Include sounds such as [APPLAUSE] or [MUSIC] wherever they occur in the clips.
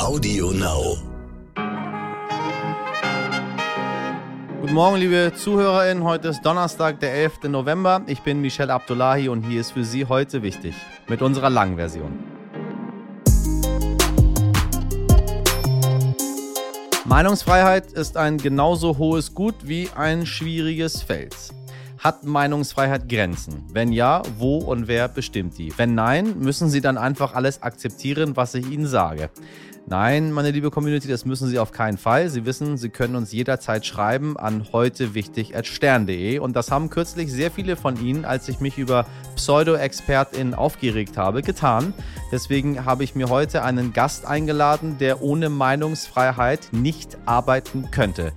Audio Now. Guten Morgen, liebe ZuhörerInnen. Heute ist Donnerstag, der 11. November. Ich bin Michel Abdullahi und hier ist für Sie heute wichtig mit unserer langen Version. Meinungsfreiheit ist ein genauso hohes Gut wie ein schwieriges Feld. Hat Meinungsfreiheit Grenzen? Wenn ja, wo und wer bestimmt die? Wenn nein, müssen Sie dann einfach alles akzeptieren, was ich Ihnen sage. Nein, meine liebe Community, das müssen Sie auf keinen Fall. Sie wissen, Sie können uns jederzeit schreiben an heutewichtig.stern.de und das haben kürzlich sehr viele von Ihnen, als ich mich über Pseudo-ExpertInnen aufgeregt habe, getan. Deswegen habe ich mir heute einen Gast eingeladen, der ohne Meinungsfreiheit nicht arbeiten könnte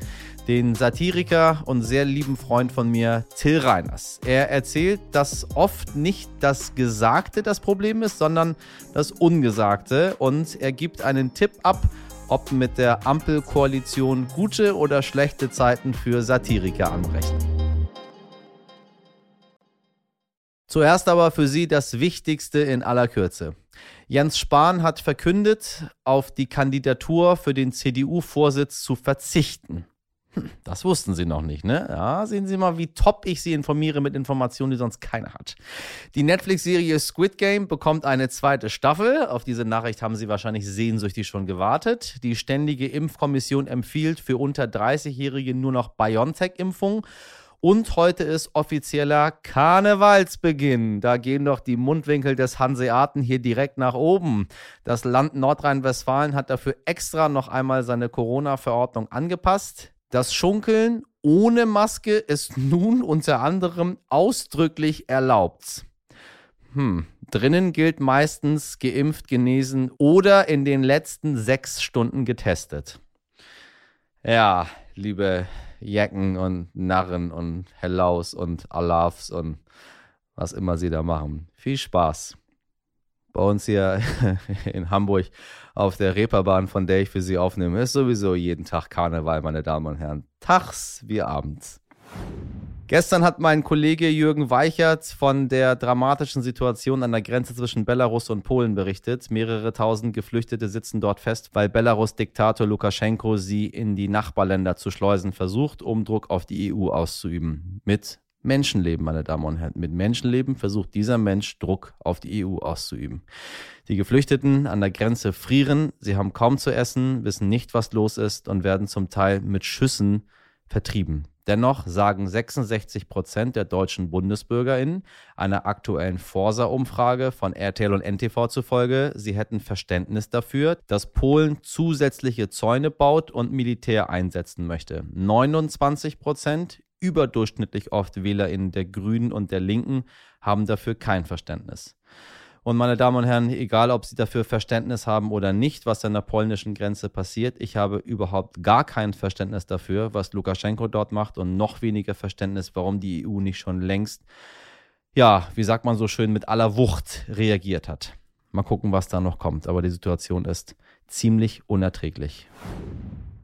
den Satiriker und sehr lieben Freund von mir, Till Reiners. Er erzählt, dass oft nicht das Gesagte das Problem ist, sondern das Ungesagte. Und er gibt einen Tipp ab, ob mit der Ampelkoalition gute oder schlechte Zeiten für Satiriker anbrechen. Zuerst aber für Sie das Wichtigste in aller Kürze. Jens Spahn hat verkündet, auf die Kandidatur für den CDU-Vorsitz zu verzichten. Hm, das wussten Sie noch nicht, ne? Ja, sehen Sie mal, wie top ich Sie informiere mit Informationen, die sonst keiner hat. Die Netflix-Serie Squid Game bekommt eine zweite Staffel. Auf diese Nachricht haben Sie wahrscheinlich sehnsüchtig schon gewartet. Die Ständige Impfkommission empfiehlt für unter 30-Jährige nur noch BioNTech-Impfung. Und heute ist offizieller Karnevalsbeginn. Da gehen doch die Mundwinkel des Hanseaten hier direkt nach oben. Das Land Nordrhein-Westfalen hat dafür extra noch einmal seine Corona-Verordnung angepasst. Das Schunkeln ohne Maske ist nun unter anderem ausdrücklich erlaubt. Hm. Drinnen gilt meistens geimpft, genesen oder in den letzten sechs Stunden getestet. Ja, liebe Jecken und Narren und Hellaus und Alafs und was immer sie da machen. Viel Spaß. Bei uns hier [LAUGHS] in Hamburg auf der Reeperbahn, von der ich für Sie aufnehme, ist sowieso jeden Tag Karneval, meine Damen und Herren. Tags wie abends. Gestern hat mein Kollege Jürgen Weichert von der dramatischen Situation an der Grenze zwischen Belarus und Polen berichtet. Mehrere tausend Geflüchtete sitzen dort fest, weil Belarus-Diktator Lukaschenko sie in die Nachbarländer zu schleusen versucht, um Druck auf die EU auszuüben. Mit Menschenleben, meine Damen und Herren. Mit Menschenleben versucht dieser Mensch Druck auf die EU auszuüben. Die Geflüchteten an der Grenze frieren, sie haben kaum zu essen, wissen nicht, was los ist und werden zum Teil mit Schüssen vertrieben. Dennoch sagen 66 Prozent der deutschen BundesbürgerInnen einer aktuellen Forsa-Umfrage von RTL und NTV zufolge, sie hätten Verständnis dafür, dass Polen zusätzliche Zäune baut und Militär einsetzen möchte. 29 Prozent überdurchschnittlich oft WählerInnen der Grünen und der Linken haben dafür kein Verständnis. Und meine Damen und Herren, egal ob Sie dafür Verständnis haben oder nicht, was an der polnischen Grenze passiert, ich habe überhaupt gar kein Verständnis dafür, was Lukaschenko dort macht und noch weniger Verständnis, warum die EU nicht schon längst, ja, wie sagt man so schön, mit aller Wucht reagiert hat. Mal gucken, was da noch kommt. Aber die Situation ist ziemlich unerträglich.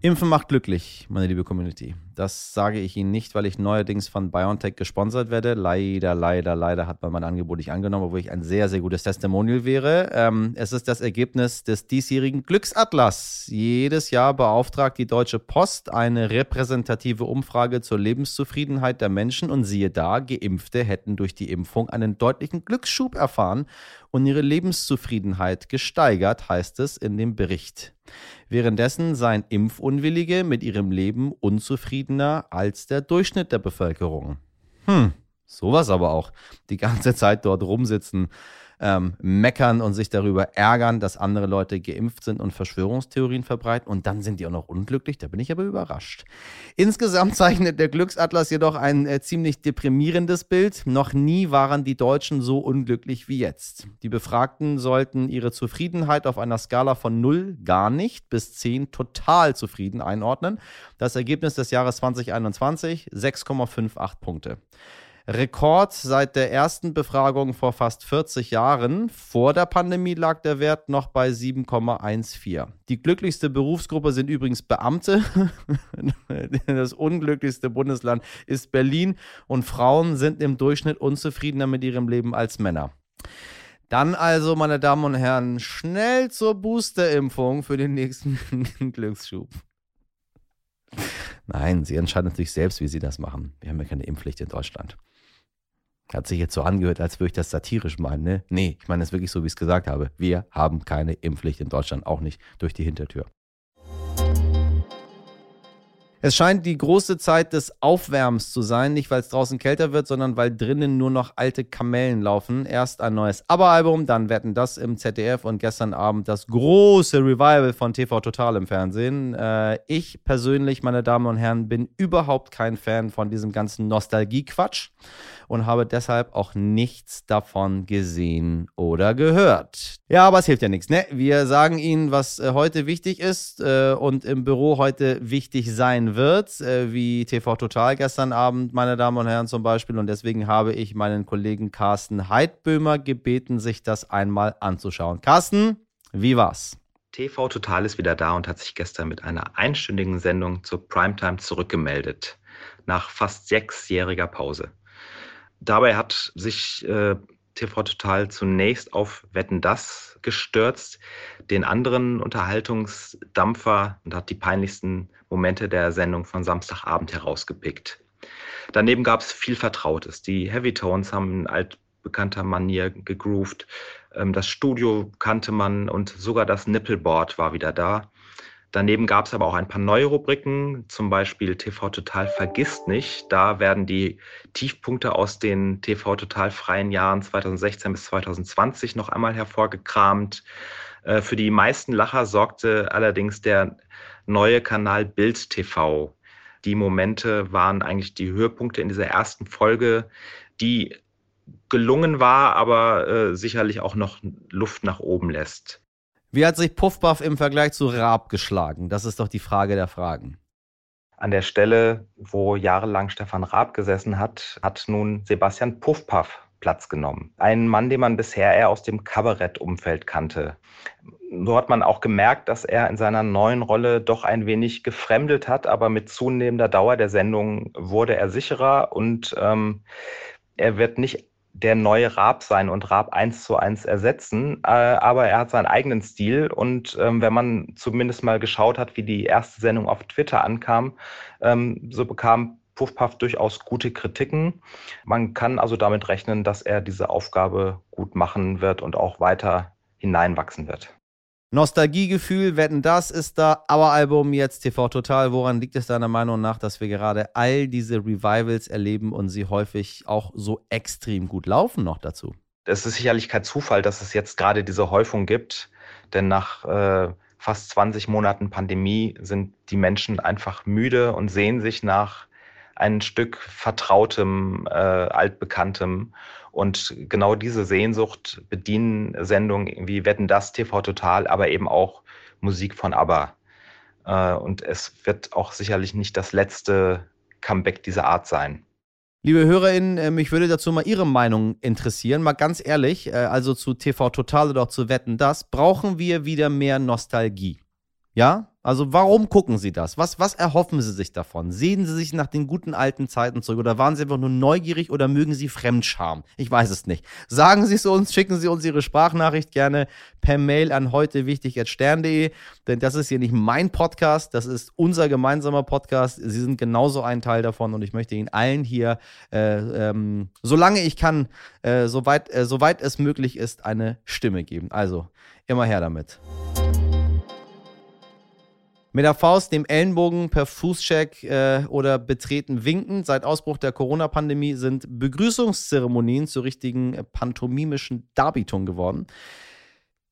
Impfen macht glücklich, meine liebe Community. Das sage ich Ihnen nicht, weil ich neuerdings von BioNTech gesponsert werde. Leider, leider, leider hat man mein Angebot nicht angenommen, obwohl ich ein sehr, sehr gutes Testimonial wäre. Ähm, es ist das Ergebnis des diesjährigen Glücksatlas. Jedes Jahr beauftragt die Deutsche Post eine repräsentative Umfrage zur Lebenszufriedenheit der Menschen und siehe da, Geimpfte hätten durch die Impfung einen deutlichen Glücksschub erfahren und ihre Lebenszufriedenheit gesteigert, heißt es in dem Bericht. Währenddessen seien Impfunwillige mit ihrem Leben unzufriedener als der Durchschnitt der Bevölkerung. Hm, sowas aber auch. Die ganze Zeit dort rumsitzen ähm, meckern und sich darüber ärgern, dass andere Leute geimpft sind und Verschwörungstheorien verbreiten und dann sind die auch noch unglücklich. Da bin ich aber überrascht. Insgesamt [LAUGHS] zeichnet der Glücksatlas jedoch ein äh, ziemlich deprimierendes Bild. Noch nie waren die Deutschen so unglücklich wie jetzt. Die Befragten sollten ihre Zufriedenheit auf einer Skala von 0 gar nicht bis 10 total zufrieden einordnen. Das Ergebnis des Jahres 2021 6,58 Punkte. Rekord seit der ersten Befragung vor fast 40 Jahren. Vor der Pandemie lag der Wert noch bei 7,14. Die glücklichste Berufsgruppe sind übrigens Beamte. [LAUGHS] Das unglücklichste Bundesland ist Berlin und Frauen sind im Durchschnitt unzufriedener mit ihrem Leben als Männer. Dann also, meine Damen und Herren, schnell zur Boosterimpfung für den nächsten [LAUGHS] Glücksschub. Nein, Sie entscheiden natürlich selbst, wie Sie das machen. Wir haben ja keine Impfpflicht in Deutschland. Hat sich jetzt so angehört, als würde ich das satirisch meinen, ne? Nee, ich meine es wirklich so, wie ich es gesagt habe. Wir haben keine Impfpflicht in Deutschland, auch nicht durch die Hintertür. Es scheint die große Zeit des Aufwärms zu sein, nicht weil es draußen kälter wird, sondern weil drinnen nur noch alte Kamellen laufen. Erst ein neues ABBA-Album, dann wetten das im ZDF und gestern Abend das große Revival von TV Total im Fernsehen. Äh, ich persönlich, meine Damen und Herren, bin überhaupt kein Fan von diesem ganzen Nostalgie-Quatsch und habe deshalb auch nichts davon gesehen oder gehört. Ja, aber es hilft ja nichts. Ne? Wir sagen Ihnen, was äh, heute wichtig ist äh, und im Büro heute wichtig sein wird, äh, wie TV Total gestern Abend, meine Damen und Herren zum Beispiel. Und deswegen habe ich meinen Kollegen Carsten Heidböhmer gebeten, sich das einmal anzuschauen. Carsten, wie war's? TV Total ist wieder da und hat sich gestern mit einer einstündigen Sendung zur Primetime zurückgemeldet. Nach fast sechsjähriger Pause. Dabei hat sich äh, TV Total zunächst auf Wetten das gestürzt, den anderen Unterhaltungsdampfer und hat die peinlichsten Momente der Sendung von Samstagabend herausgepickt. Daneben gab es viel Vertrautes. Die Heavy Tones haben in altbekannter Manier gegroovt. Ähm, das Studio kannte man und sogar das Nippelboard war wieder da. Daneben gab es aber auch ein paar neue Rubriken, zum Beispiel TV Total vergisst nicht. Da werden die Tiefpunkte aus den TV Total freien Jahren 2016 bis 2020 noch einmal hervorgekramt. Äh, für die meisten Lacher sorgte allerdings der neue Kanal Bild TV. Die Momente waren eigentlich die Höhepunkte in dieser ersten Folge, die gelungen war, aber äh, sicherlich auch noch Luft nach oben lässt. Wie hat sich Puffbuff im Vergleich zu Raab geschlagen? Das ist doch die Frage der Fragen. An der Stelle, wo jahrelang Stefan Raab gesessen hat, hat nun Sebastian Puffpaff Platz genommen. Ein Mann, den man bisher eher aus dem Kabarettumfeld kannte. So hat man auch gemerkt, dass er in seiner neuen Rolle doch ein wenig gefremdelt hat, aber mit zunehmender Dauer der Sendung wurde er sicherer und ähm, er wird nicht der neue Raab sein und Raab eins zu eins ersetzen, äh, aber er hat seinen eigenen Stil und ähm, wenn man zumindest mal geschaut hat, wie die erste Sendung auf Twitter ankam, ähm, so bekam Puffpuff durchaus gute Kritiken. Man kann also damit rechnen, dass er diese Aufgabe gut machen wird und auch weiter hineinwachsen wird. Nostalgiegefühl, wetten das ist da, aber Album jetzt TV Total. Woran liegt es deiner Meinung nach, dass wir gerade all diese Revivals erleben und sie häufig auch so extrem gut laufen noch dazu? Es ist sicherlich kein Zufall, dass es jetzt gerade diese Häufung gibt, denn nach äh, fast 20 Monaten Pandemie sind die Menschen einfach müde und sehen sich nach ein Stück vertrautem, äh, altbekanntem. Und genau diese Sehnsucht bedienen Sendungen wie Wetten das, TV Total, aber eben auch Musik von ABBA. Äh, und es wird auch sicherlich nicht das letzte Comeback dieser Art sein. Liebe HörerInnen, mich würde dazu mal Ihre Meinung interessieren. Mal ganz ehrlich, äh, also zu TV Total oder auch zu Wetten das, brauchen wir wieder mehr Nostalgie? Ja? Also warum gucken Sie das? Was, was erhoffen Sie sich davon? Sehen Sie sich nach den guten alten Zeiten zurück oder waren Sie einfach nur neugierig oder mögen Sie Fremdscham? Ich weiß es nicht. Sagen Sie es uns, schicken Sie uns Ihre Sprachnachricht gerne per Mail an heute denn das ist hier nicht mein Podcast, das ist unser gemeinsamer Podcast. Sie sind genauso ein Teil davon und ich möchte Ihnen allen hier, äh, ähm, solange ich kann, äh, soweit, äh, soweit es möglich ist, eine Stimme geben. Also immer her damit. Mit der Faust, dem Ellenbogen per Fußcheck äh, oder Betreten winken. Seit Ausbruch der Corona-Pandemie sind Begrüßungszeremonien zu richtigen äh, pantomimischen Darbietungen geworden.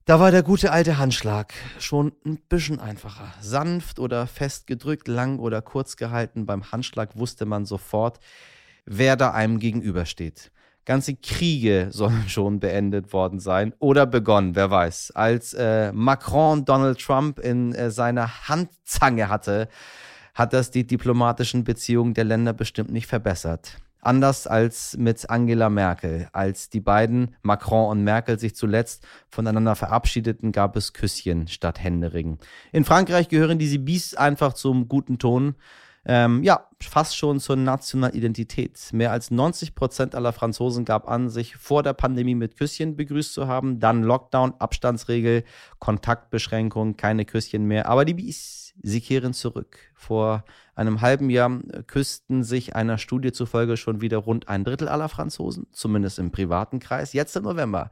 Da war der gute alte Handschlag schon ein bisschen einfacher. Sanft oder fest gedrückt, lang oder kurz gehalten. Beim Handschlag wusste man sofort, wer da einem gegenübersteht. Ganze Kriege sollen [LAUGHS] schon beendet worden sein oder begonnen, wer weiß. Als äh, Macron Donald Trump in äh, seiner Handzange hatte, hat das die diplomatischen Beziehungen der Länder bestimmt nicht verbessert. Anders als mit Angela Merkel. Als die beiden, Macron und Merkel, sich zuletzt voneinander verabschiedeten, gab es Küsschen statt Händeringen. In Frankreich gehören diese Bies einfach zum guten Ton. Ähm, ja, fast schon zur nationalen Identität. Mehr als 90 Prozent aller Franzosen gab an, sich vor der Pandemie mit Küsschen begrüßt zu haben. Dann Lockdown, Abstandsregel, Kontaktbeschränkung, keine Küsschen mehr. Aber die Bies, sie kehren zurück. Vor einem halben Jahr küssten sich einer Studie zufolge schon wieder rund ein Drittel aller Franzosen, zumindest im privaten Kreis. Jetzt im November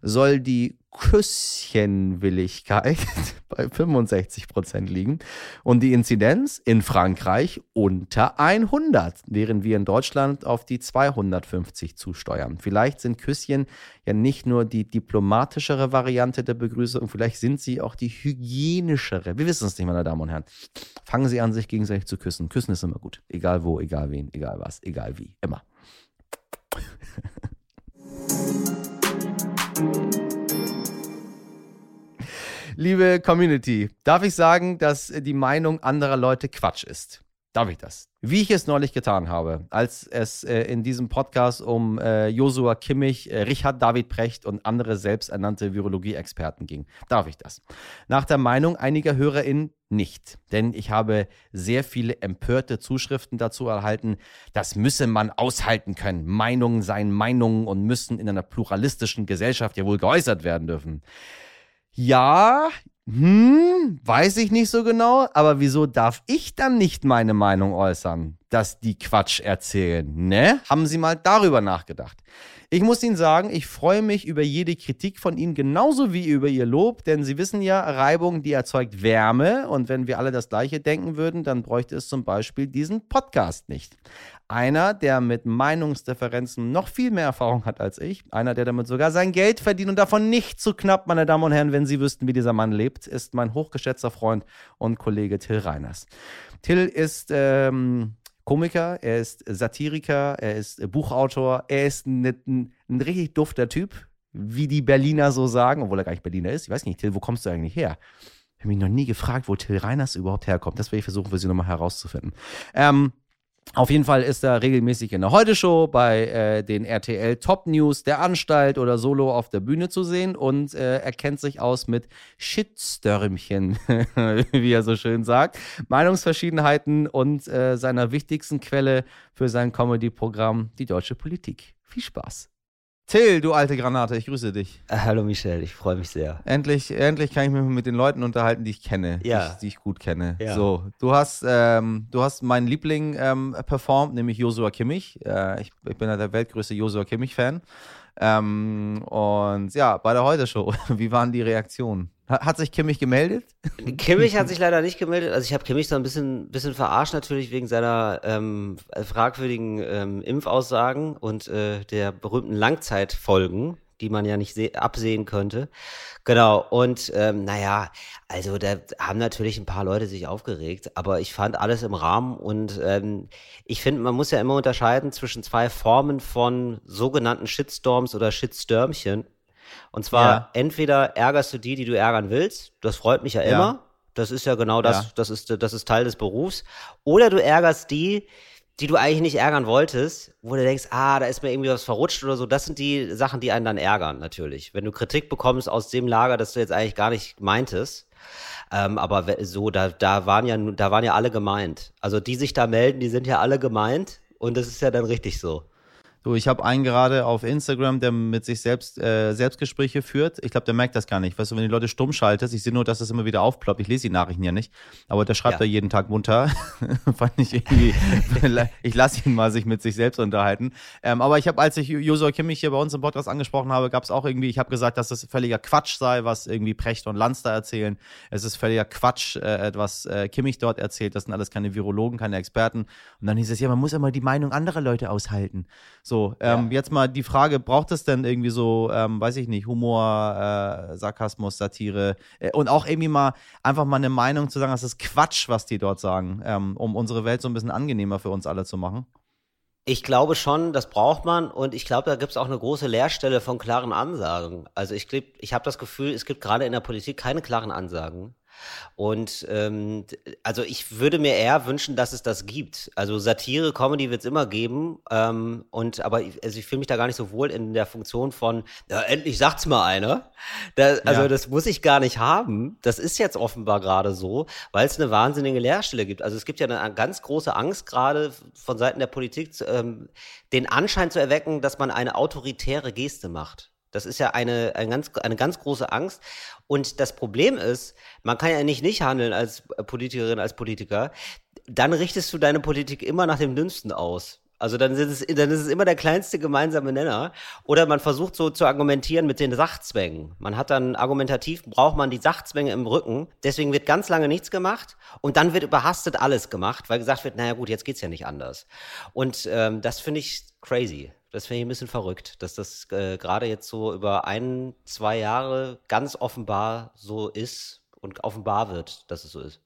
soll die Küsschenwilligkeit [LAUGHS] bei 65 Prozent liegen und die Inzidenz in Frankreich unter 100, während wir in Deutschland auf die 250 zusteuern. Vielleicht sind Küsschen ja nicht nur die diplomatischere Variante der Begrüßung, vielleicht sind sie auch die hygienischere. Wir wissen es nicht, meine Damen und Herren. Fangen Sie an, sich gegenseitig zu küssen. Küssen ist immer gut. Egal wo, egal wen, egal was, egal wie. Immer. [LAUGHS] Liebe Community, darf ich sagen, dass die Meinung anderer Leute Quatsch ist? Darf ich das? Wie ich es neulich getan habe, als es äh, in diesem Podcast um äh, Josua Kimmich, äh, Richard David Precht und andere selbsternannte Virologie-Experten ging. Darf ich das? Nach der Meinung einiger HörerInnen nicht. Denn ich habe sehr viele empörte Zuschriften dazu erhalten, das müsse man aushalten können. Meinungen seien Meinungen und müssen in einer pluralistischen Gesellschaft ja wohl geäußert werden dürfen. Ja, hm, weiß ich nicht so genau, aber wieso darf ich dann nicht meine Meinung äußern, dass die Quatsch erzählen, ne? Haben Sie mal darüber nachgedacht? Ich muss Ihnen sagen, ich freue mich über jede Kritik von Ihnen genauso wie über Ihr Lob, denn Sie wissen ja, Reibung, die erzeugt Wärme und wenn wir alle das Gleiche denken würden, dann bräuchte es zum Beispiel diesen Podcast nicht. Einer, der mit Meinungsdifferenzen noch viel mehr Erfahrung hat als ich, einer, der damit sogar sein Geld verdient und davon nicht zu knapp, meine Damen und Herren, wenn Sie wüssten, wie dieser Mann lebt, ist mein hochgeschätzter Freund und Kollege Till Reiners. Till ist ähm, Komiker, er ist Satiriker, er ist Buchautor, er ist ein, ein, ein richtig dufter Typ, wie die Berliner so sagen, obwohl er gar nicht Berliner ist. Ich weiß nicht, Till, wo kommst du eigentlich her? Ich habe mich noch nie gefragt, wo Till Reiners überhaupt herkommt. Das werde ich versuchen, für Sie nochmal herauszufinden. Ähm, auf jeden Fall ist er regelmäßig in der Heute-Show bei äh, den RTL Top News der Anstalt oder solo auf der Bühne zu sehen und äh, er kennt sich aus mit Shitstörmchen, [LAUGHS] wie er so schön sagt, Meinungsverschiedenheiten und äh, seiner wichtigsten Quelle für sein Comedy-Programm, die deutsche Politik. Viel Spaß. Till, du alte Granate, ich grüße dich. Äh, hallo Michel, ich freue mich sehr. Endlich, endlich kann ich mich mit den Leuten unterhalten, die ich kenne, ja. die, die ich gut kenne. Ja. So, du hast, ähm, du hast meinen Liebling ähm, performt, nämlich Josua Kimmich. Äh, ich, ich, bin ja der weltgrößte Josua Kimmich-Fan. Ähm, und ja, bei der Heute-Show, [LAUGHS] wie waren die Reaktionen? Hat sich Kimmich gemeldet? Kimmich hat [LAUGHS] sich leider nicht gemeldet. Also ich habe Kimmich so ein bisschen, bisschen verarscht natürlich wegen seiner ähm, fragwürdigen ähm, Impfaussagen und äh, der berühmten Langzeitfolgen, die man ja nicht absehen könnte. Genau, und ähm, naja, also da haben natürlich ein paar Leute sich aufgeregt, aber ich fand alles im Rahmen und ähm, ich finde, man muss ja immer unterscheiden zwischen zwei Formen von sogenannten Shitstorms oder Shitstürmchen. Und zwar ja. entweder ärgerst du die, die du ärgern willst, das freut mich ja, ja. immer. Das ist ja genau das, ja. das ist, das ist Teil des Berufs. Oder du ärgerst die, die du eigentlich nicht ärgern wolltest, wo du denkst, ah, da ist mir irgendwie was verrutscht oder so. Das sind die Sachen, die einen dann ärgern, natürlich. Wenn du Kritik bekommst aus dem Lager, das du jetzt eigentlich gar nicht meintest. Ähm, aber so, da, da waren ja, da waren ja alle gemeint. Also die sich da melden, die sind ja alle gemeint. Und das ist ja dann richtig so. Du, ich habe einen gerade auf Instagram, der mit sich selbst äh, Selbstgespräche führt. Ich glaube, der merkt das gar nicht. Weißt du, wenn die Leute stumm schaltest, ich sehe nur, dass das immer wieder aufploppt. Ich lese die Nachrichten ja nicht. Aber der schreibt ja. da jeden Tag munter. [LAUGHS] Fand ich irgendwie, [LAUGHS] ich lasse ihn mal sich mit sich selbst unterhalten. Ähm, aber ich habe, als ich Josua Kimmich hier bei uns im Podcast angesprochen habe, gab es auch irgendwie, ich habe gesagt, dass das völliger Quatsch sei, was irgendwie Precht und Lanz da erzählen. Es ist völliger Quatsch, äh, was äh, Kimmich dort erzählt. Das sind alles keine Virologen, keine Experten. Und dann hieß es, ja, man muss immer die Meinung anderer Leute aushalten. So, ähm, ja. jetzt mal die Frage, braucht es denn irgendwie so, ähm, weiß ich nicht, Humor, äh, Sarkasmus, Satire äh, und auch irgendwie mal einfach mal eine Meinung zu sagen, das ist Quatsch, was die dort sagen, ähm, um unsere Welt so ein bisschen angenehmer für uns alle zu machen? Ich glaube schon, das braucht man und ich glaube, da gibt es auch eine große Leerstelle von klaren Ansagen. Also ich, ich habe das Gefühl, es gibt gerade in der Politik keine klaren Ansagen. Und ähm, also ich würde mir eher wünschen, dass es das gibt. Also Satire, Comedy wird es immer geben. Ähm, und aber ich, also ich fühle mich da gar nicht so wohl in der Funktion von, ja, endlich sagt's mal einer. Also ja. das muss ich gar nicht haben. Das ist jetzt offenbar gerade so, weil es eine wahnsinnige Leerstelle gibt. Also es gibt ja eine ganz große Angst gerade von Seiten der Politik, ähm, den Anschein zu erwecken, dass man eine autoritäre Geste macht. Das ist ja eine, eine, ganz, eine ganz große Angst. Und das Problem ist, man kann ja nicht nicht handeln als Politikerin, als Politiker. Dann richtest du deine Politik immer nach dem Dünnsten aus. Also dann ist, es, dann ist es immer der kleinste gemeinsame Nenner. Oder man versucht so zu argumentieren mit den Sachzwängen. Man hat dann argumentativ, braucht man die Sachzwänge im Rücken. Deswegen wird ganz lange nichts gemacht. Und dann wird überhastet alles gemacht, weil gesagt wird, naja gut, jetzt geht's ja nicht anders. Und ähm, das finde ich crazy. Das finde ich ein bisschen verrückt, dass das äh, gerade jetzt so über ein, zwei Jahre ganz offenbar so ist und offenbar wird, dass es so ist.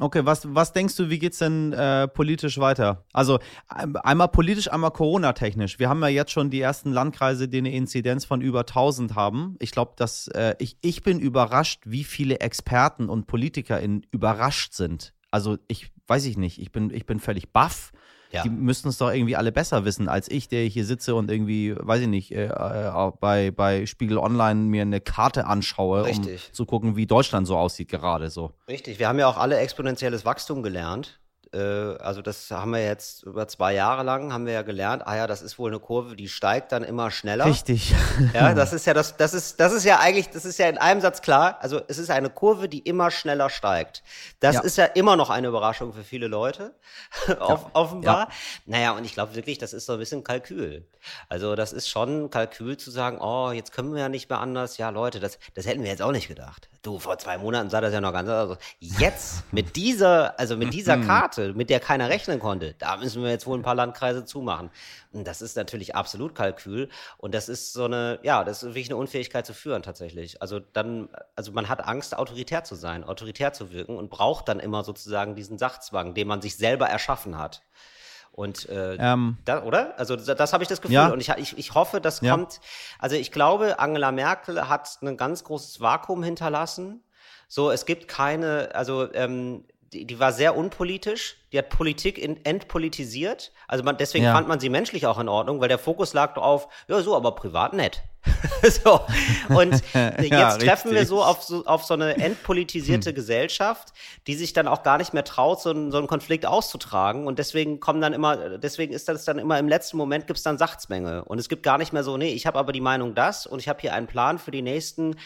Okay, was, was denkst du, wie geht's denn äh, politisch weiter? Also einmal politisch, einmal Corona-technisch. Wir haben ja jetzt schon die ersten Landkreise, die eine Inzidenz von über 1000 haben. Ich glaube, dass äh, ich, ich bin überrascht, wie viele Experten und Politiker in, überrascht sind. Also ich weiß ich nicht, ich bin, ich bin völlig baff ja. Die müssten es doch irgendwie alle besser wissen als ich, der hier sitze und irgendwie, weiß ich nicht, äh, äh, bei, bei Spiegel Online mir eine Karte anschaue, Richtig. um zu gucken, wie Deutschland so aussieht gerade so. Richtig, wir haben ja auch alle exponentielles Wachstum gelernt äh, also das haben wir jetzt über zwei Jahre lang, haben wir ja gelernt, ah ja, das ist wohl eine Kurve, die steigt dann immer schneller. Richtig. [LAUGHS] Ja, das ist ja das, das ist, das ist ja eigentlich, das ist ja in einem Satz klar. Also es ist eine Kurve, die immer schneller steigt. Das ja. ist ja immer noch eine Überraschung für viele Leute, [LAUGHS] ja. offenbar. Ja. Naja, und ich glaube wirklich, das ist so ein bisschen Kalkül. Also das ist schon Kalkül zu sagen, oh, jetzt können wir ja nicht mehr anders. Ja, Leute, das, das hätten wir jetzt auch nicht gedacht. Du, vor zwei Monaten sah das ja noch ganz anders aus. Jetzt mit dieser, also mit dieser mhm. Karte, mit der keiner rechnen konnte, da müssen wir jetzt wohl ein paar Landkreise zumachen. Und das ist natürlich absolut Kalkül. Und das ist so eine, ja, das ist wirklich eine Unfähigkeit zu führen tatsächlich. Also dann, also man hat Angst, autoritär zu sein, autoritär zu wirken und braucht dann immer sozusagen diesen Sachzwang, den man sich selber erschaffen hat. Und äh, ähm, da, oder? Also das, das habe ich das Gefühl. Ja. Und ich, ich, ich hoffe, das ja. kommt. Also ich glaube, Angela Merkel hat ein ganz großes Vakuum hinterlassen. So, es gibt keine, also ähm, die, die war sehr unpolitisch die hat Politik in, entpolitisiert. Also man, deswegen ja. fand man sie menschlich auch in Ordnung, weil der Fokus lag auf, ja, so, aber privat nett. [LAUGHS] so. Und [LAUGHS] jetzt ja, treffen wir so auf, so auf so eine entpolitisierte hm. Gesellschaft, die sich dann auch gar nicht mehr traut, so, einen, so einen Konflikt auszutragen. Und deswegen kommen dann immer, deswegen ist das dann immer im letzten Moment gibt's dann Sachtsmenge. Und es gibt gar nicht mehr so, nee, ich habe aber die Meinung das und ich habe hier einen Plan für die nächsten,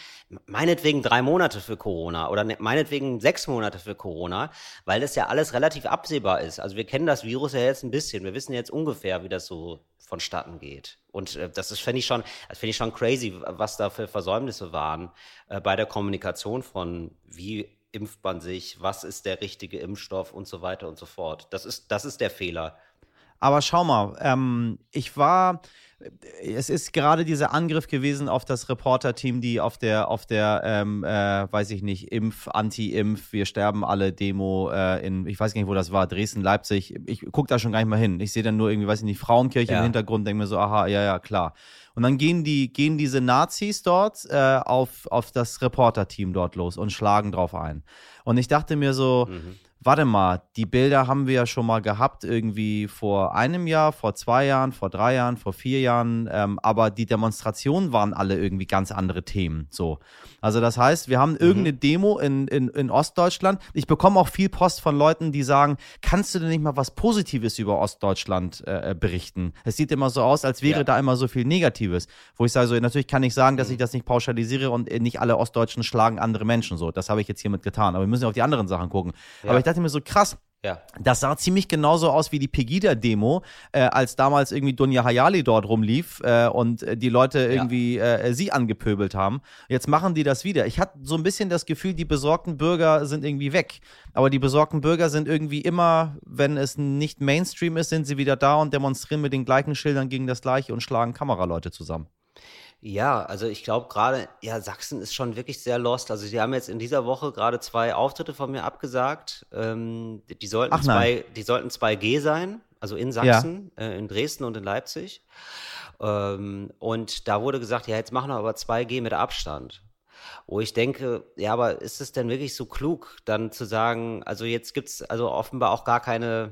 meinetwegen drei Monate für Corona oder ne, meinetwegen sechs Monate für Corona, weil das ja alles relativ absehbar absehbar ist. Also wir kennen das Virus ja jetzt ein bisschen. Wir wissen jetzt ungefähr, wie das so vonstatten geht. Und äh, das finde ich schon, ich schon crazy, was da für Versäumnisse waren äh, bei der Kommunikation von wie impft man sich, was ist der richtige Impfstoff und so weiter und so fort. Das ist, das ist der Fehler. Aber schau mal, ähm, ich war, es ist gerade dieser Angriff gewesen auf das Reporter-Team, die auf der, auf der, ähm, äh, weiß ich nicht, Impf, Anti-Impf, wir sterben alle Demo äh, in, ich weiß gar nicht, wo das war, Dresden, Leipzig. Ich gucke da schon gar nicht mal hin. Ich sehe dann nur irgendwie, weiß ich nicht, Frauenkirche ja. im Hintergrund, denke mir so, aha, ja, ja, klar. Und dann gehen die, gehen diese Nazis dort äh, auf, auf das Reporter-Team dort los und schlagen drauf ein. Und ich dachte mir so, mhm warte mal, die Bilder haben wir ja schon mal gehabt, irgendwie vor einem Jahr, vor zwei Jahren, vor drei Jahren, vor vier Jahren, ähm, aber die Demonstrationen waren alle irgendwie ganz andere Themen. So. Also das heißt, wir haben mhm. irgendeine Demo in, in, in Ostdeutschland. Ich bekomme auch viel Post von Leuten, die sagen, kannst du denn nicht mal was Positives über Ostdeutschland äh, äh berichten? Es sieht immer so aus, als wäre ja. da immer so viel Negatives. Wo ich sage, so, natürlich kann ich sagen, dass ich mhm. das nicht pauschalisiere und nicht alle Ostdeutschen schlagen andere Menschen so. Das habe ich jetzt hiermit getan. Aber wir müssen auf die anderen Sachen gucken. Ja. Aber ich dachte, dachte mir so, krass, ja. Das sah ziemlich genauso aus wie die Pegida-Demo, äh, als damals irgendwie Dunja Hayali dort rumlief äh, und äh, die Leute irgendwie ja. äh, sie angepöbelt haben. Jetzt machen die das wieder. Ich hatte so ein bisschen das Gefühl, die besorgten Bürger sind irgendwie weg. Aber die besorgten Bürger sind irgendwie immer, wenn es nicht Mainstream ist, sind sie wieder da und demonstrieren mit den gleichen Schildern gegen das Gleiche und schlagen Kameraleute zusammen. Ja, also ich glaube gerade, ja, Sachsen ist schon wirklich sehr lost. Also sie haben jetzt in dieser Woche gerade zwei Auftritte von mir abgesagt. Ähm, die, sollten Ach, zwei, die sollten 2G sein, also in Sachsen, ja. äh, in Dresden und in Leipzig. Ähm, und da wurde gesagt, ja, jetzt machen wir aber 2G mit Abstand. wo ich denke, ja, aber ist es denn wirklich so klug, dann zu sagen, also jetzt gibt es also offenbar auch gar keine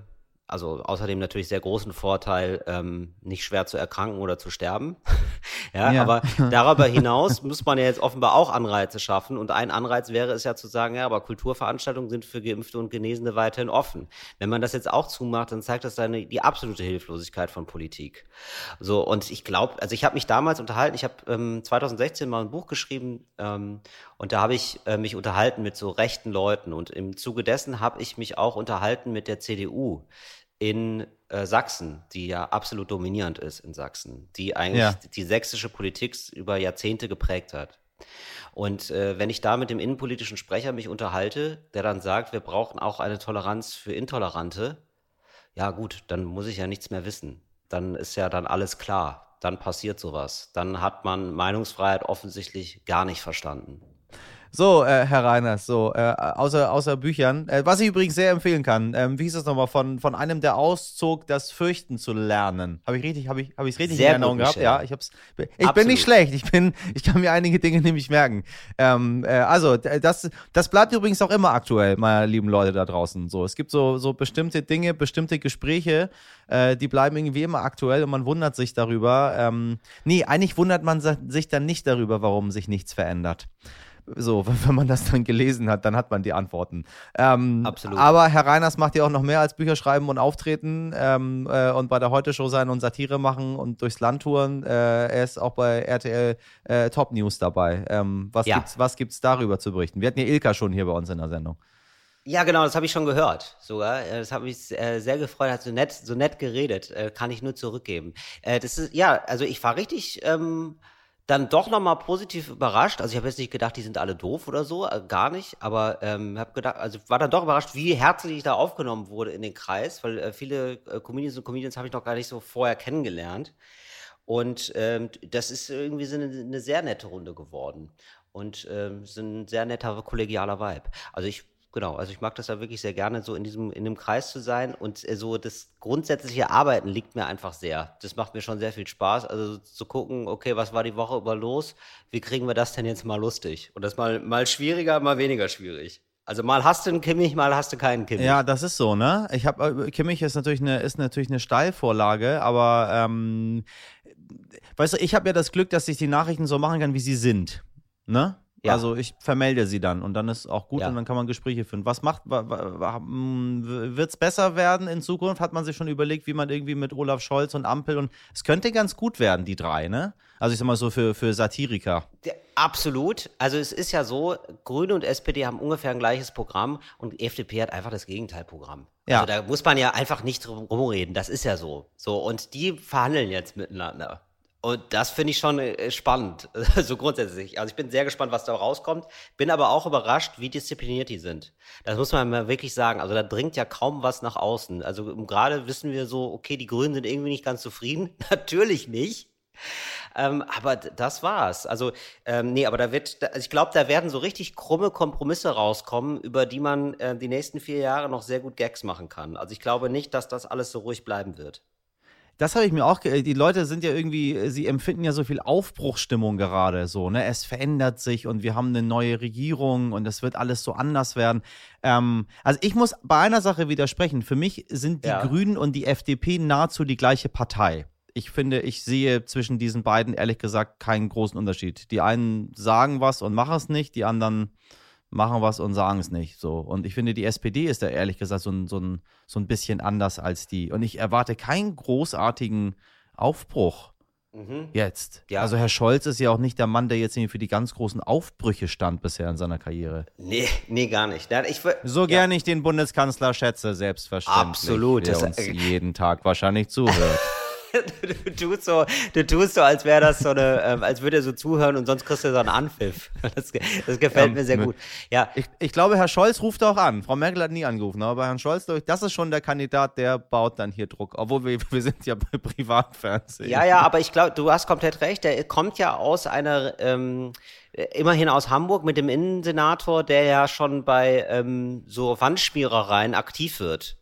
also außerdem natürlich sehr großen Vorteil, ähm, nicht schwer zu erkranken oder zu sterben. [LAUGHS] ja, ja, aber [LAUGHS] darüber hinaus muss man ja jetzt offenbar auch Anreize schaffen. Und ein Anreiz wäre es ja zu sagen, ja, aber Kulturveranstaltungen sind für Geimpfte und Genesene weiterhin offen. Wenn man das jetzt auch zumacht, dann zeigt das dann die absolute Hilflosigkeit von Politik. So, und ich glaube, also ich habe mich damals unterhalten, ich habe ähm, 2016 mal ein Buch geschrieben ähm, und da habe ich äh, mich unterhalten mit so rechten Leuten. Und im Zuge dessen habe ich mich auch unterhalten mit der CDU in äh, Sachsen, die ja absolut dominierend ist in Sachsen, die eigentlich ja. die sächsische Politik über Jahrzehnte geprägt hat. Und äh, wenn ich da mit dem innenpolitischen Sprecher mich unterhalte, der dann sagt, wir brauchen auch eine Toleranz für Intolerante, ja gut, dann muss ich ja nichts mehr wissen. Dann ist ja dann alles klar. Dann passiert sowas. Dann hat man Meinungsfreiheit offensichtlich gar nicht verstanden. So, äh, Herr Reiners, so, äh, außer, außer Büchern. Äh, was ich übrigens sehr empfehlen kann, ähm, wie hieß das nochmal, von, von einem, der auszog, das Fürchten zu lernen. Habe ich richtig, habe ich, habe ich richtig sehr in Erinnerung gehabt? Ja, ich hab's. Ich Absolut. bin nicht schlecht. Ich bin, [LAUGHS] ich kann mir einige Dinge nämlich merken. Ähm, äh, also, das, das bleibt übrigens auch immer aktuell, meine lieben Leute da draußen. So, es gibt so, so bestimmte Dinge, bestimmte Gespräche, äh, die bleiben irgendwie immer aktuell und man wundert sich darüber. Ähm, nee, eigentlich wundert man sich dann nicht darüber, warum sich nichts verändert. So, [LAUGHS] wenn man das dann gelesen hat, dann hat man die Antworten. Ähm, Absolut. Aber Herr Reiners macht ja auch noch mehr als Bücher schreiben und auftreten ähm, äh, und bei der Heute-Show sein und Satire machen und durchs Land touren. Äh, er ist auch bei RTL äh, Top News dabei. Ähm, was, ja. gibt's, was gibt's darüber zu berichten? Wir hatten ja Ilka schon hier bei uns in der Sendung. Ja, genau, das habe ich schon gehört sogar. Äh, das hat mich äh, sehr gefreut, hat so nett, so nett geredet. Äh, kann ich nur zurückgeben. Äh, das ist, ja, also ich war richtig. Ähm dann doch nochmal positiv überrascht. Also ich habe jetzt nicht gedacht, die sind alle doof oder so, äh, gar nicht. Aber ähm, habe gedacht, also war dann doch überrascht, wie herzlich ich da aufgenommen wurde in den Kreis, weil äh, viele äh, Comedians und Comedians habe ich noch gar nicht so vorher kennengelernt. Und ähm, das ist irgendwie so eine, eine sehr nette Runde geworden. Und ähm, ist ein sehr netter kollegialer Vibe. Also ich genau, also ich mag das ja wirklich sehr gerne, so in diesem, in dem Kreis zu sein und äh, so das grundsätzliche Arbeiten liegt mir einfach sehr. Das macht mir schon sehr viel Spaß. Also zu gucken, okay, was war die Woche über los? Wie kriegen wir das denn jetzt mal lustig? Und das mal, mal schwieriger, mal weniger schwierig. Also mal hast du einen Kimmich, mal hast du keinen Kimmich. Ja, das ist so, ne? Ich habe äh, Kimmich ist natürlich eine ist natürlich eine Steilvorlage, aber ähm, weißt du, ich habe ja das Glück, dass ich die Nachrichten so machen kann, wie sie sind, ne? Ja. Also ich vermelde sie dann und dann ist auch gut ja. und dann kann man Gespräche führen. Was macht, hm, wird es besser werden in Zukunft? Hat man sich schon überlegt, wie man irgendwie mit Olaf Scholz und Ampel und es könnte ganz gut werden, die drei, ne? Also ich sag mal so für, für Satiriker. Absolut. Also es ist ja so, Grüne und SPD haben ungefähr ein gleiches Programm und FDP hat einfach das Gegenteilprogramm. Ja. Also da muss man ja einfach nicht drum rumreden. Das ist ja so. So und die verhandeln jetzt miteinander. Und das finde ich schon äh, spannend, [LAUGHS] so grundsätzlich. Also ich bin sehr gespannt, was da rauskommt, bin aber auch überrascht, wie diszipliniert die sind. Das muss man mal wirklich sagen. Also da dringt ja kaum was nach außen. Also gerade wissen wir so, okay, die Grünen sind irgendwie nicht ganz zufrieden. [LAUGHS] Natürlich nicht. Ähm, aber das war's. Also, ähm, nee, aber da wird, also ich glaube, da werden so richtig krumme Kompromisse rauskommen, über die man äh, die nächsten vier Jahre noch sehr gut Gags machen kann. Also ich glaube nicht, dass das alles so ruhig bleiben wird. Das habe ich mir auch, die Leute sind ja irgendwie, sie empfinden ja so viel Aufbruchstimmung gerade so, ne? Es verändert sich und wir haben eine neue Regierung und es wird alles so anders werden. Ähm, also ich muss bei einer Sache widersprechen. Für mich sind die ja. Grünen und die FDP nahezu die gleiche Partei. Ich finde, ich sehe zwischen diesen beiden ehrlich gesagt keinen großen Unterschied. Die einen sagen was und machen es nicht, die anderen machen was und sagen es nicht. So. Und ich finde, die SPD ist da ehrlich gesagt so ein, so, ein, so ein bisschen anders als die. Und ich erwarte keinen großartigen Aufbruch mhm. jetzt. Ja. Also Herr Scholz ist ja auch nicht der Mann, der jetzt für die ganz großen Aufbrüche stand bisher in seiner Karriere. Nee, nee, gar nicht. Ich, so ja. gerne ich den Bundeskanzler schätze, selbstverständlich. Absolut. Der uns jeden Tag wahrscheinlich zuhört. [LAUGHS] du, tust so, du tust so, als wäre das so eine, ähm, als würde er so zuhören und sonst kriegst du so einen Anpfiff. Das, das gefällt ja, mir sehr gut. Ja. Ich, ich, glaube, Herr Scholz ruft auch an. Frau Merkel hat nie angerufen, aber bei Herrn Scholz, das ist schon der Kandidat, der baut dann hier Druck. Obwohl wir, wir sind ja bei Privatfernsehen. Ja, ja, aber ich glaube, du hast komplett recht. Der kommt ja aus einer, ähm, immerhin aus Hamburg mit dem Innensenator, der ja schon bei ähm, so Wandspierereien aktiv wird.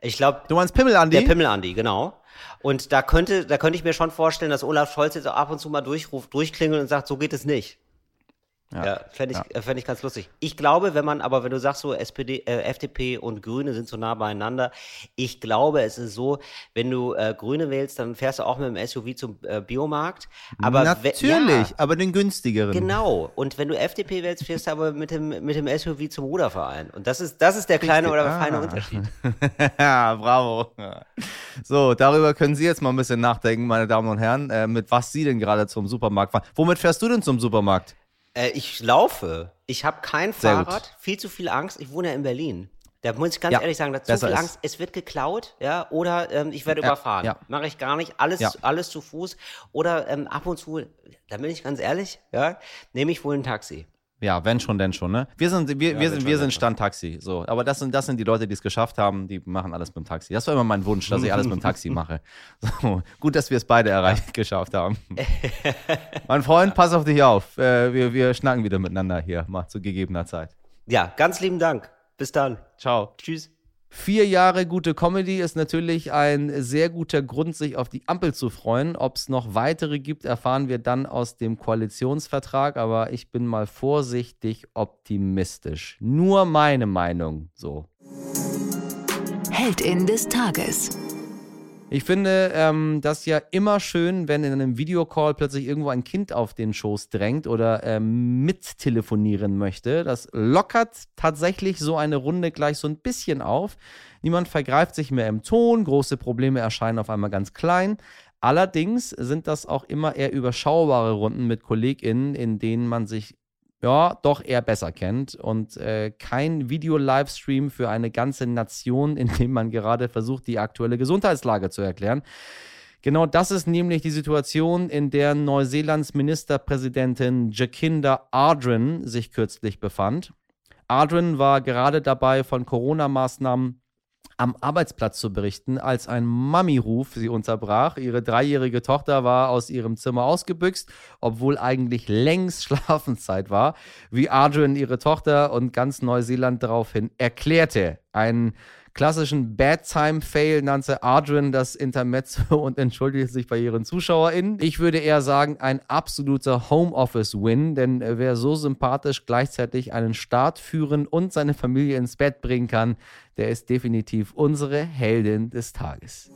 Ich glaube. Du meinst Pimmel Andi? Der Pimmel Andi, genau. Und da könnte, da könnte ich mir schon vorstellen, dass Olaf Scholz jetzt ab und zu mal durchruft, durchklingelt und sagt, so geht es nicht. Ja, ja fände ich, ja. Fänd ich ganz lustig. Ich glaube, wenn man, aber wenn du sagst so, SPD, äh, FDP und Grüne sind so nah beieinander, ich glaube, es ist so, wenn du äh, Grüne wählst, dann fährst du auch mit dem SUV zum äh, Biomarkt. Aber Natürlich, ja, aber den günstigeren. Genau. Und wenn du FDP wählst, fährst du aber mit dem, mit dem SUV zum Ruderverein. Und das ist, das ist der kleine oder ah. feine Unterschied. [LAUGHS] ja, bravo. So, darüber können Sie jetzt mal ein bisschen nachdenken, meine Damen und Herren, äh, mit was Sie denn gerade zum Supermarkt fahren. Womit fährst du denn zum Supermarkt? Äh, ich laufe. Ich habe kein Sehr Fahrrad, gut. viel zu viel Angst. Ich wohne ja in Berlin. Da muss ich ganz ja, ehrlich sagen, da zu viel. Angst. Es wird geklaut, ja, oder ähm, ich werde ja, überfahren. Ja. Mache ich gar nicht. Alles, alles zu Fuß. Oder ähm, ab und zu, da bin ich ganz ehrlich, ja, nehme ich wohl ein Taxi. Ja, wenn schon, denn schon, ne? Wir sind, wir, ja, wir sind, wir sind Standtaxi, so. Aber das sind, das sind die Leute, die es geschafft haben, die machen alles mit dem Taxi. Das war immer mein Wunsch, dass ich alles mit dem Taxi [LAUGHS] mache. So. Gut, dass wir es beide erreicht, geschafft haben. [LAUGHS] mein Freund, pass auf dich auf. Äh, wir, wir schnacken wieder miteinander hier, mal zu gegebener Zeit. Ja, ganz lieben Dank. Bis dann. Ciao. Tschüss. Vier Jahre gute Comedy ist natürlich ein sehr guter Grund, sich auf die Ampel zu freuen. Ob es noch weitere gibt, erfahren wir dann aus dem Koalitionsvertrag. Aber ich bin mal vorsichtig optimistisch. Nur meine Meinung so. Heldin des Tages. Ich finde ähm, das ja immer schön, wenn in einem Videocall plötzlich irgendwo ein Kind auf den Schoß drängt oder ähm, mittelefonieren möchte. Das lockert tatsächlich so eine Runde gleich so ein bisschen auf. Niemand vergreift sich mehr im Ton, große Probleme erscheinen auf einmal ganz klein. Allerdings sind das auch immer eher überschaubare Runden mit KollegInnen, in denen man sich ja, doch eher besser kennt und äh, kein Video-Livestream für eine ganze Nation, [LAUGHS] in dem man gerade versucht, die aktuelle Gesundheitslage zu erklären. Genau das ist nämlich die Situation, in der Neuseelands Ministerpräsidentin Jacinda Ardern sich kürzlich befand. Ardern war gerade dabei, von Corona-Maßnahmen am Arbeitsplatz zu berichten, als ein Mami-Ruf sie unterbrach. Ihre dreijährige Tochter war aus ihrem Zimmer ausgebüxt, obwohl eigentlich längst [LAUGHS] Schlafenszeit war, wie Adrian ihre Tochter und ganz Neuseeland daraufhin erklärte. Ein klassischen Bad-Time-Fail nannte Adrian das Intermezzo [LAUGHS] und entschuldigte sich bei ihren ZuschauerInnen. Ich würde eher sagen, ein absoluter Homeoffice-Win, denn wer so sympathisch gleichzeitig einen Start führen und seine Familie ins Bett bringen kann, der ist definitiv unsere Heldin des Tages.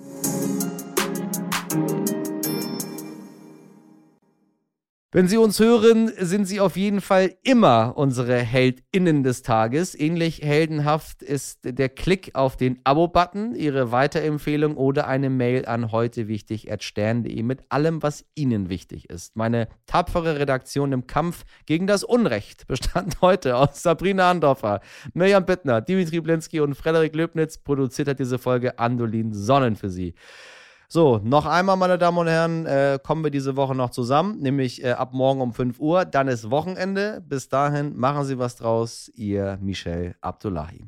Wenn Sie uns hören, sind Sie auf jeden Fall immer unsere HeldInnen des Tages. Ähnlich heldenhaft ist der Klick auf den Abo-Button, Ihre Weiterempfehlung oder eine Mail an heute mit allem, was Ihnen wichtig ist. Meine tapfere Redaktion im Kampf gegen das Unrecht bestand [LAUGHS] heute aus Sabrina Andorfer, Mirjam Bittner, Dimitri Blinski und Frederik Löbnitz. Produziert hat diese Folge Andolin Sonnen für Sie. So, noch einmal, meine Damen und Herren, äh, kommen wir diese Woche noch zusammen, nämlich äh, ab morgen um 5 Uhr. Dann ist Wochenende. Bis dahin machen Sie was draus. Ihr Michel Abdullahi.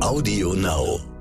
Audio Now.